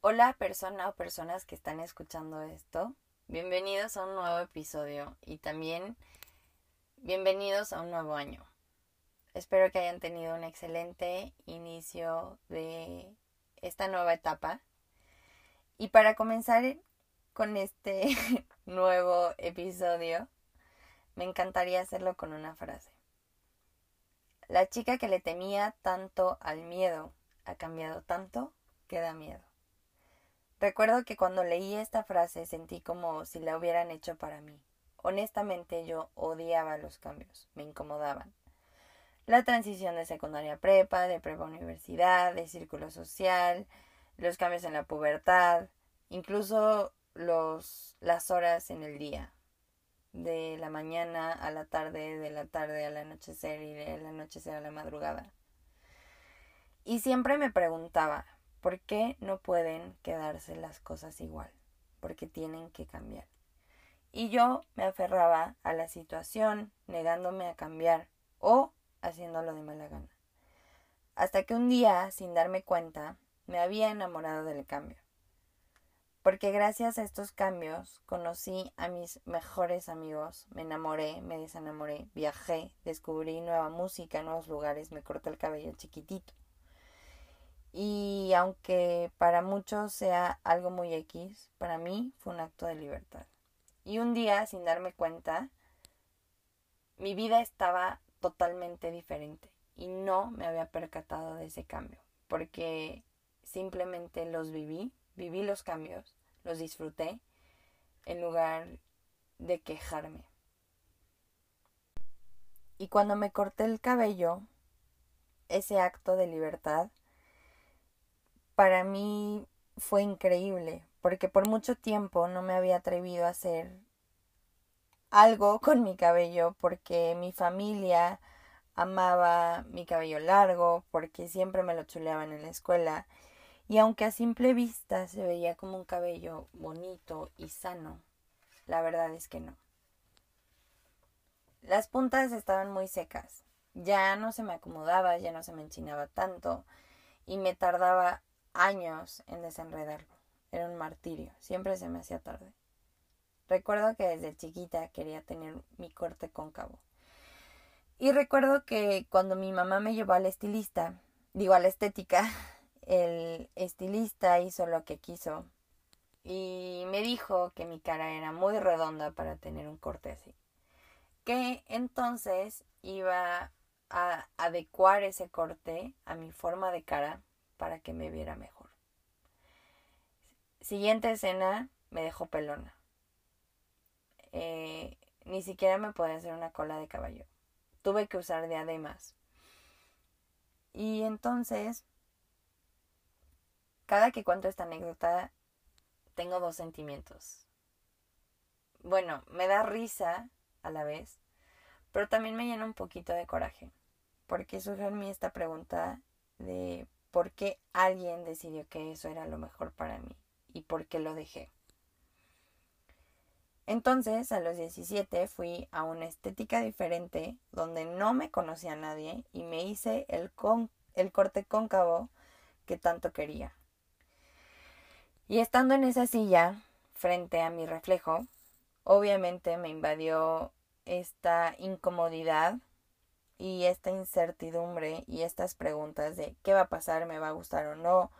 Hola persona o personas que están escuchando esto. Bienvenidos a un nuevo episodio y también bienvenidos a un nuevo año. Espero que hayan tenido un excelente inicio de esta nueva etapa. Y para comenzar con este nuevo episodio, me encantaría hacerlo con una frase. La chica que le temía tanto al miedo ha cambiado tanto que da miedo. Recuerdo que cuando leí esta frase sentí como si la hubieran hecho para mí. Honestamente yo odiaba los cambios, me incomodaban. La transición de secundaria a prepa, de prepa a universidad, de círculo social, los cambios en la pubertad, incluso los, las horas en el día, de la mañana a la tarde, de la tarde al anochecer y del anochecer a la madrugada. Y siempre me preguntaba, ¿Por qué no pueden quedarse las cosas igual? Porque tienen que cambiar. Y yo me aferraba a la situación, negándome a cambiar o haciéndolo de mala gana. Hasta que un día, sin darme cuenta, me había enamorado del cambio. Porque gracias a estos cambios conocí a mis mejores amigos, me enamoré, me desenamoré, viajé, descubrí nueva música, nuevos lugares, me corté el cabello chiquitito. Y aunque para muchos sea algo muy X, para mí fue un acto de libertad. Y un día, sin darme cuenta, mi vida estaba totalmente diferente y no me había percatado de ese cambio, porque simplemente los viví, viví los cambios, los disfruté, en lugar de quejarme. Y cuando me corté el cabello, ese acto de libertad para mí fue increíble, porque por mucho tiempo no me había atrevido a hacer algo con mi cabello, porque mi familia amaba mi cabello largo, porque siempre me lo chuleaban en la escuela, y aunque a simple vista se veía como un cabello bonito y sano, la verdad es que no. Las puntas estaban muy secas, ya no se me acomodaba, ya no se me enchinaba tanto, y me tardaba años en desenredarlo. Era un martirio, siempre se me hacía tarde. Recuerdo que desde chiquita quería tener mi corte cóncavo. Y recuerdo que cuando mi mamá me llevó al estilista, digo a la estética, el estilista hizo lo que quiso y me dijo que mi cara era muy redonda para tener un corte así. Que entonces iba a adecuar ese corte a mi forma de cara para que me viera mejor. Siguiente escena, me dejó pelona. Eh, ni siquiera me podía hacer una cola de caballo. Tuve que usar diademas. Y entonces, cada que cuento esta anécdota, tengo dos sentimientos. Bueno, me da risa a la vez, pero también me llena un poquito de coraje, porque surge en mí esta pregunta de por qué alguien decidió que eso era lo mejor para mí y por qué lo dejé. Entonces, a los 17 fui a una estética diferente donde no me conocía nadie y me hice el, el corte cóncavo que tanto quería. Y estando en esa silla, frente a mi reflejo, obviamente me invadió esta incomodidad y esta incertidumbre y estas preguntas de qué va a pasar, me va a gustar o no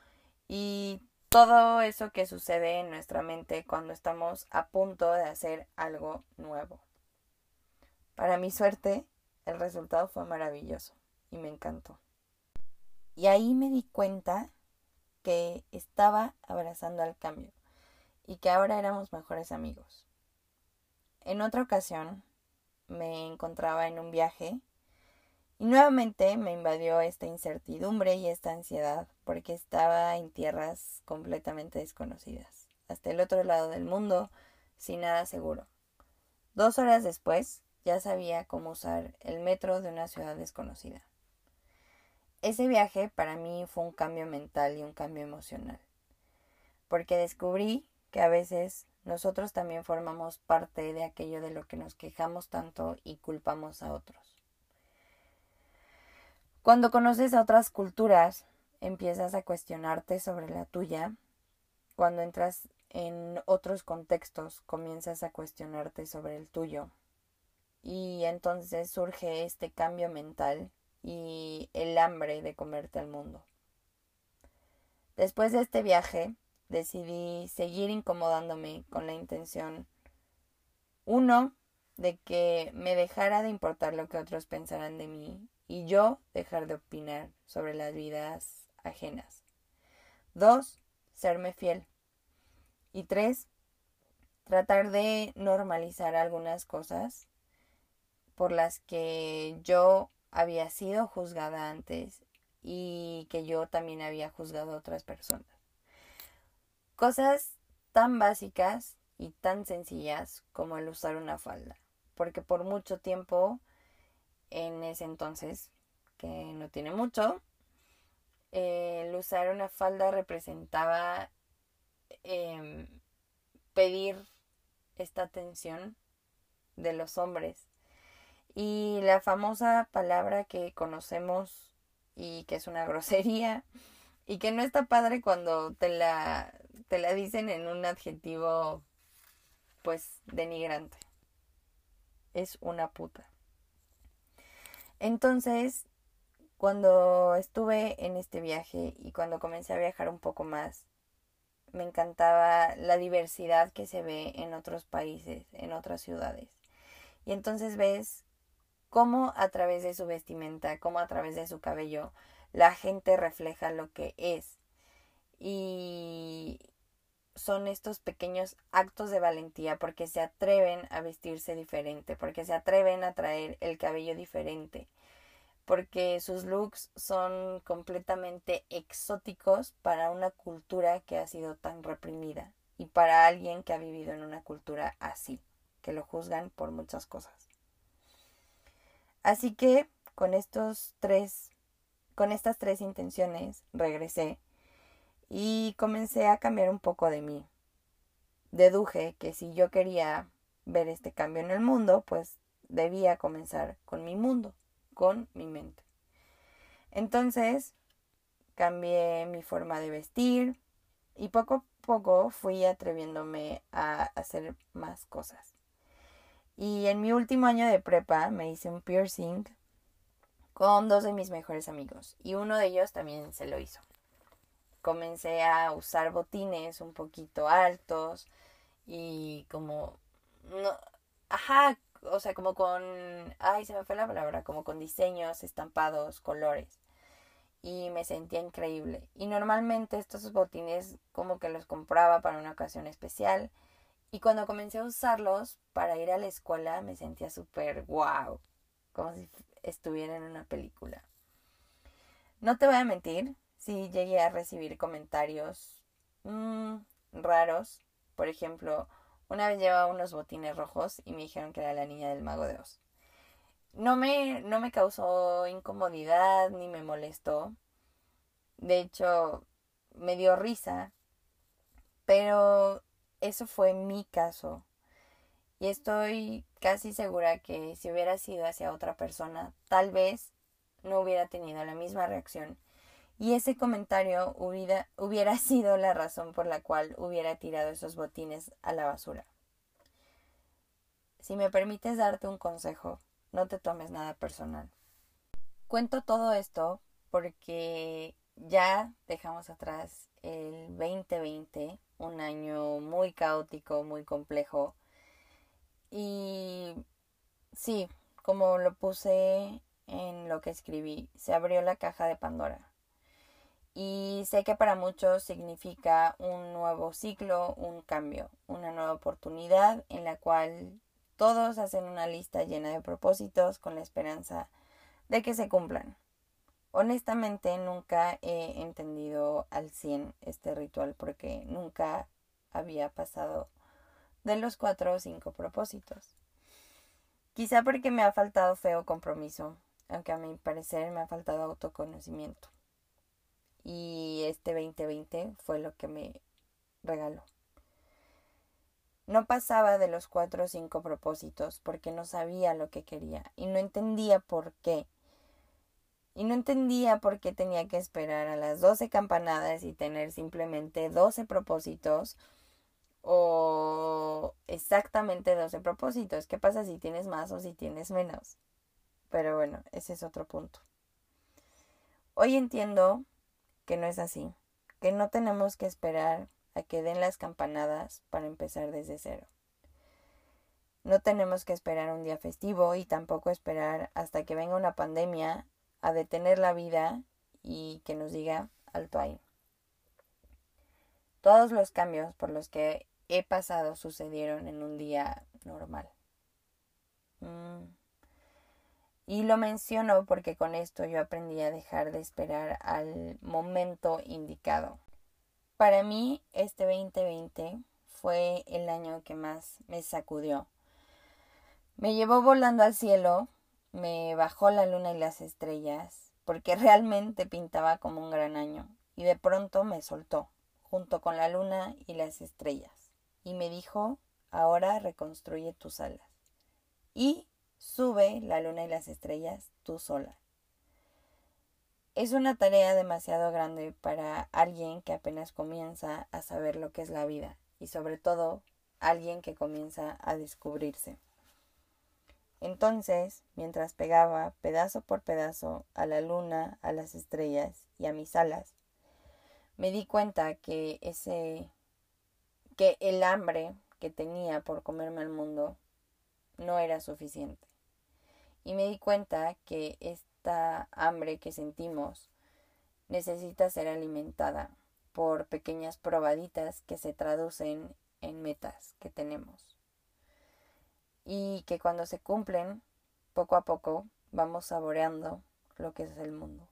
y todo eso que sucede en nuestra mente cuando estamos a punto de hacer algo nuevo. Para mi suerte, el resultado fue maravilloso y me encantó. Y ahí me di cuenta que estaba abrazando al cambio y que ahora éramos mejores amigos. En otra ocasión me encontraba en un viaje y nuevamente me invadió esta incertidumbre y esta ansiedad porque estaba en tierras completamente desconocidas, hasta el otro lado del mundo, sin nada seguro. Dos horas después ya sabía cómo usar el metro de una ciudad desconocida. Ese viaje para mí fue un cambio mental y un cambio emocional, porque descubrí que a veces nosotros también formamos parte de aquello de lo que nos quejamos tanto y culpamos a otros. Cuando conoces a otras culturas, empiezas a cuestionarte sobre la tuya cuando entras en otros contextos comienzas a cuestionarte sobre el tuyo. Y entonces surge este cambio mental y el hambre de comerte al mundo. Después de este viaje, decidí seguir incomodándome con la intención, uno, de que me dejara de importar lo que otros pensaran de mí y yo dejar de opinar sobre las vidas ajenas. Dos, serme fiel. Y tres, tratar de normalizar algunas cosas por las que yo había sido juzgada antes y que yo también había juzgado a otras personas. Cosas tan básicas y tan sencillas como el usar una falda, porque por mucho tiempo en ese entonces, que no tiene mucho, el usar una falda representaba em, pedir esta atención de los hombres. Y la famosa palabra que conocemos y que es una grosería y que no está padre cuando te la, te la dicen en un adjetivo pues denigrante. Es una puta. Entonces, cuando estuve en este viaje y cuando comencé a viajar un poco más, me encantaba la diversidad que se ve en otros países, en otras ciudades. Y entonces ves cómo a través de su vestimenta, cómo a través de su cabello, la gente refleja lo que es. Y son estos pequeños actos de valentía porque se atreven a vestirse diferente, porque se atreven a traer el cabello diferente, porque sus looks son completamente exóticos para una cultura que ha sido tan reprimida y para alguien que ha vivido en una cultura así, que lo juzgan por muchas cosas. Así que con estos tres, con estas tres intenciones regresé y comencé a cambiar un poco de mí. Deduje que si yo quería ver este cambio en el mundo, pues debía comenzar con mi mundo, con mi mente. Entonces, cambié mi forma de vestir y poco a poco fui atreviéndome a hacer más cosas. Y en mi último año de prepa me hice un piercing con dos de mis mejores amigos y uno de ellos también se lo hizo. Comencé a usar botines un poquito altos y como no ajá, o sea, como con ay, se me fue la palabra, como con diseños, estampados, colores. Y me sentía increíble. Y normalmente estos botines como que los compraba para una ocasión especial y cuando comencé a usarlos para ir a la escuela me sentía súper wow, como si estuviera en una película. No te voy a mentir, sí llegué a recibir comentarios mm, raros. Por ejemplo, una vez llevaba unos botines rojos y me dijeron que era la niña del mago de Oz. No me, no me causó incomodidad ni me molestó. De hecho, me dio risa. Pero eso fue mi caso. Y estoy casi segura que si hubiera sido hacia otra persona, tal vez no hubiera tenido la misma reacción. Y ese comentario hubiera, sido la razón por la cual hubiera tirado esos botines a la basura. Si me permites darte un consejo, no te tomes nada personal. Cuento todo esto porque ya dejamos atrás el 2020 un año muy caótico, muy complejo. Y sí, como lo puse en lo que escribí, se abrió la caja de Pandora. Y sé que para muchos significa un nuevo ciclo, un cambio, una nueva oportunidad en la cual todos hacen una lista llena de propósitos con la esperanza de que se cumplan. Honestamente nunca he entendido al 100 este ritual porque nunca había pasado de los cuatro o cinco propósitos. Quizá porque me ha faltado feo compromiso, aunque a mi parecer me ha faltado autoconocimiento. Y este 2020 fue lo que me regaló. No pasaba de los cuatro o cinco propósitos porque no sabía lo que quería y no entendía por qué Y no entendía por qué tenía que esperar a las 12 campanadas y tener simplemente 12 propósitos o exactamente 12 propósitos. ¿Qué pasa si tienes más o si tienes menos? Pero bueno, ese es otro punto. Hoy entiendo que no es así, que no tenemos que esperar a que den las campanadas para empezar desde cero. No tenemos que esperar un día festivo y tampoco esperar hasta que venga una pandemia a detener la vida y que nos diga alto ahí. Todos los cambios por los que he pasado sucedieron en un día normal. Mm. Y lo menciono porque con esto yo aprendí a dejar de esperar al momento indicado. Para mí, este 2020 fue el año que más me sacudió. Me llevó volando al cielo, me bajó la luna y las estrellas, porque realmente pintaba como un gran año, y de pronto me soltó, junto con la luna y las estrellas, y me dijo, ahora reconstruye tus alas. Y Sube la luna y las estrellas tú sola. Es una tarea demasiado grande para alguien que apenas comienza a saber lo que es la vida y sobre todo alguien que comienza a descubrirse. Entonces, mientras pegaba pedazo por pedazo a la luna, a las estrellas y a mis alas, me di cuenta que ese que el hambre que tenía por comerme al mundo no era suficiente. Y me di cuenta que esta hambre que sentimos necesita ser alimentada por pequeñas probaditas que se traducen en metas que tenemos. Y que cuando se cumplen, poco a poco vamos saboreando lo que es el mundo.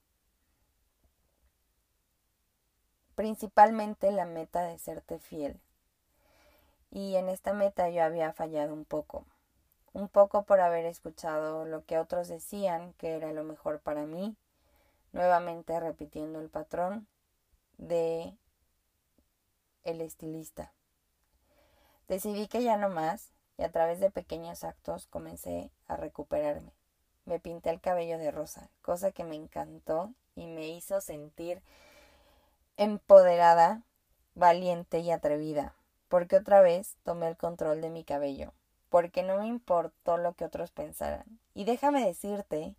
Principalmente la meta de serte fiel. Y en esta meta yo había fallado un poco un poco por haber escuchado lo que otros decían que era lo mejor para mí, nuevamente repitiendo el patrón de el estilista. Decidí que ya no más y a través de pequeños actos comencé a recuperarme. Me pinté el cabello de rosa, cosa que me encantó y me hizo sentir empoderada, valiente y atrevida, porque otra vez tomé el control de mi cabello porque no me importó lo que otros pensaran. Y déjame decirte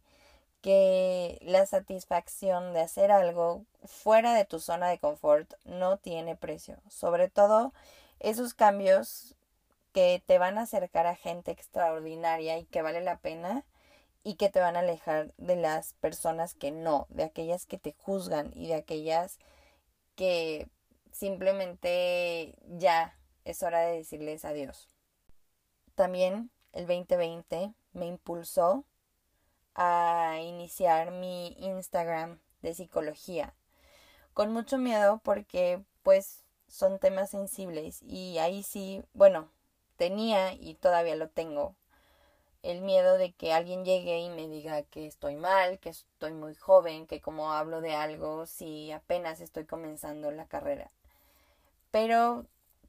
que la satisfacción de hacer algo fuera de tu zona de confort no tiene precio. Sobre todo esos cambios que te van a acercar a gente extraordinaria y que vale la pena y que te van a alejar de las personas que no, de aquellas que te juzgan y de aquellas que simplemente ya es hora de decirles adiós. También el 2020 me impulsó a iniciar mi Instagram de psicología. Con mucho miedo porque pues son temas sensibles y ahí sí, bueno, tenía y todavía lo tengo el miedo de que alguien llegue y me diga que estoy mal, que estoy muy joven, que como hablo de algo si apenas estoy comenzando la carrera. Pero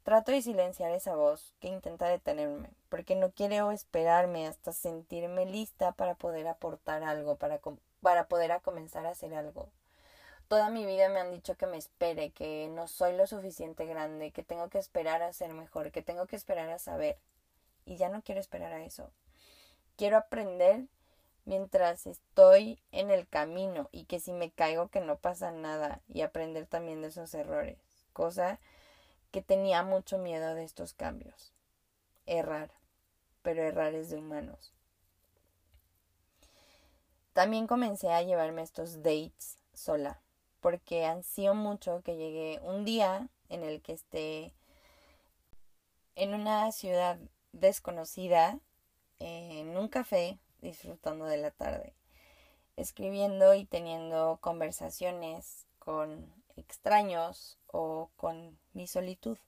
Trato de silenciar esa voz que intenta detenerme, porque no quiero esperarme hasta sentirme lista para poder aportar algo, para, para poder comenzar a hacer algo. Toda mi vida me han dicho que me espere, que no soy lo suficiente grande, que tengo que esperar a ser mejor, que tengo que esperar a saber. Y ya no quiero esperar a eso. Quiero aprender mientras estoy en el camino y que si me caigo que no pasa nada y aprender también de esos errores. Cosa que tenía mucho miedo de estos cambios. Errar, pero errar es de humanos. También comencé a llevarme estos dates sola, porque ansío mucho que llegue un día en el que esté en una ciudad desconocida, en un café, disfrutando de la tarde, escribiendo y teniendo conversaciones con extraños o con mi solitud.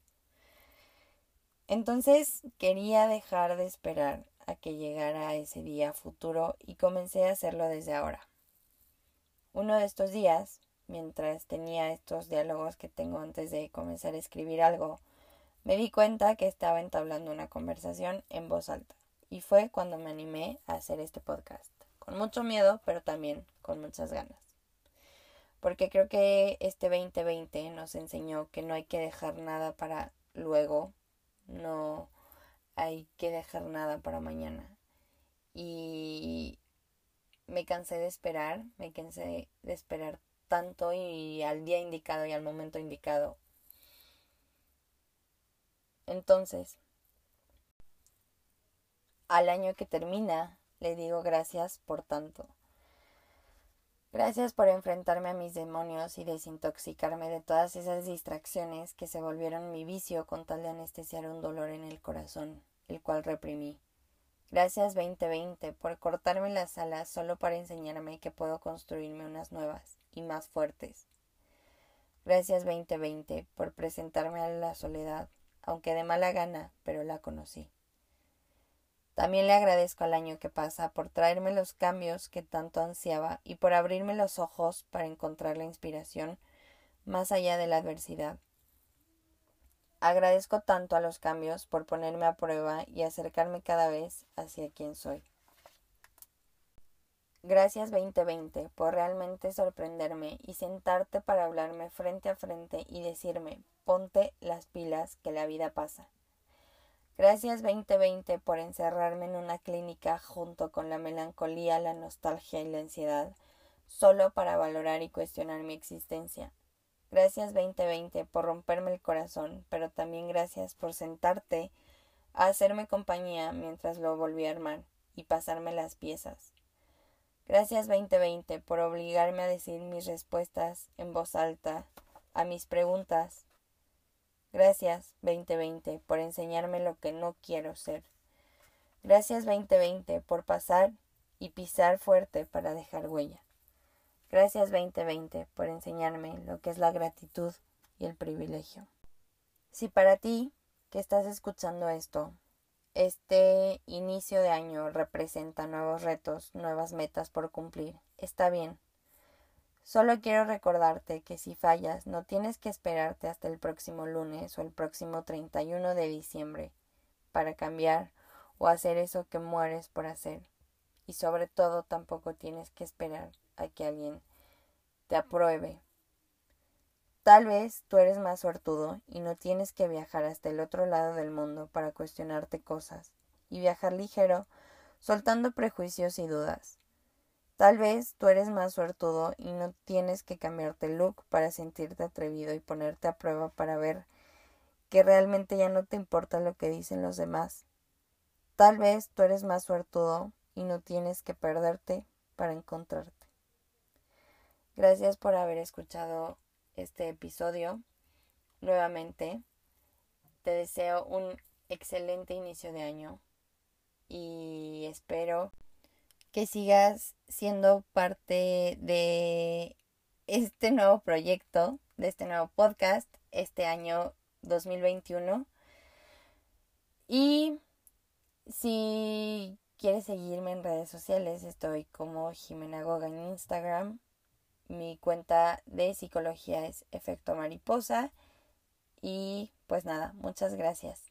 Entonces quería dejar de esperar a que llegara ese día futuro y comencé a hacerlo desde ahora. Uno de estos días, mientras tenía estos diálogos que tengo antes de comenzar a escribir algo, me di cuenta que estaba entablando una conversación en voz alta y fue cuando me animé a hacer este podcast con mucho miedo, pero también con muchas ganas. Porque creo que este 2020 nos enseñó que no hay que dejar nada para luego, no hay que dejar nada para mañana. Y me cansé de esperar, me cansé de esperar tanto y al día indicado y al momento indicado. Entonces, al año que termina, le digo gracias por tanto. Gracias por enfrentarme a mis demonios y desintoxicarme de todas esas distracciones que se volvieron mi vicio con tal de anestesiar un dolor en el corazón, el cual reprimí. Gracias 2020 por cortarme las alas solo para enseñarme que puedo construirme unas nuevas y más fuertes. Gracias 2020 por presentarme a la soledad, aunque de mala gana, pero la conocí. También le agradezco al año que pasa por traerme los cambios que tanto ansiaba y por abrirme los ojos para encontrar la inspiración más allá de la adversidad. Agradezco tanto a los cambios por ponerme a prueba y acercarme cada vez hacia quien soy. Gracias 2020 por realmente sorprenderme y sentarte para hablarme frente a frente y decirme ponte las pilas que la vida pasa. Gracias 2020 por encerrarme en una clínica junto con la melancolía, la nostalgia y la ansiedad, solo para valorar y cuestionar mi existencia. Gracias 2020 por romperme el corazón, pero también gracias por sentarte a hacerme compañía mientras lo volví a armar y pasarme las piezas. Gracias 2020 por obligarme a decir mis respuestas en voz alta a mis preguntas Gracias 2020 por enseñarme lo que no quiero ser. Gracias 2020 por pasar y pisar fuerte para dejar huella. Gracias 2020 por enseñarme lo que es la gratitud y el privilegio. Si para ti, que estás escuchando esto, este inicio de año representa nuevos retos, nuevas metas por cumplir, está bien. Solo quiero recordarte que si fallas no tienes que esperarte hasta el próximo lunes o el próximo 31 de diciembre para cambiar o hacer eso que mueres por hacer. Y sobre todo tampoco tienes que esperar a que alguien te apruebe. Tal vez tú eres más suertudo y no tienes que viajar hasta el otro lado del mundo para cuestionarte cosas y viajar ligero, soltando prejuicios y dudas. Tal vez tú eres más suertudo y no tienes que cambiarte el look para sentirte atrevido y ponerte a prueba para ver que realmente ya no te importa lo que dicen los demás. Tal vez tú eres más suertudo y no tienes que perderte para encontrarte. Gracias por haber escuchado este episodio. Nuevamente, te deseo un excelente inicio de año y espero que sigas siendo parte de este nuevo proyecto, de este nuevo podcast, este año 2021. Y si quieres seguirme en redes sociales, estoy como Jimena Goga en Instagram. Mi cuenta de psicología es Efecto Mariposa. Y pues nada, muchas gracias.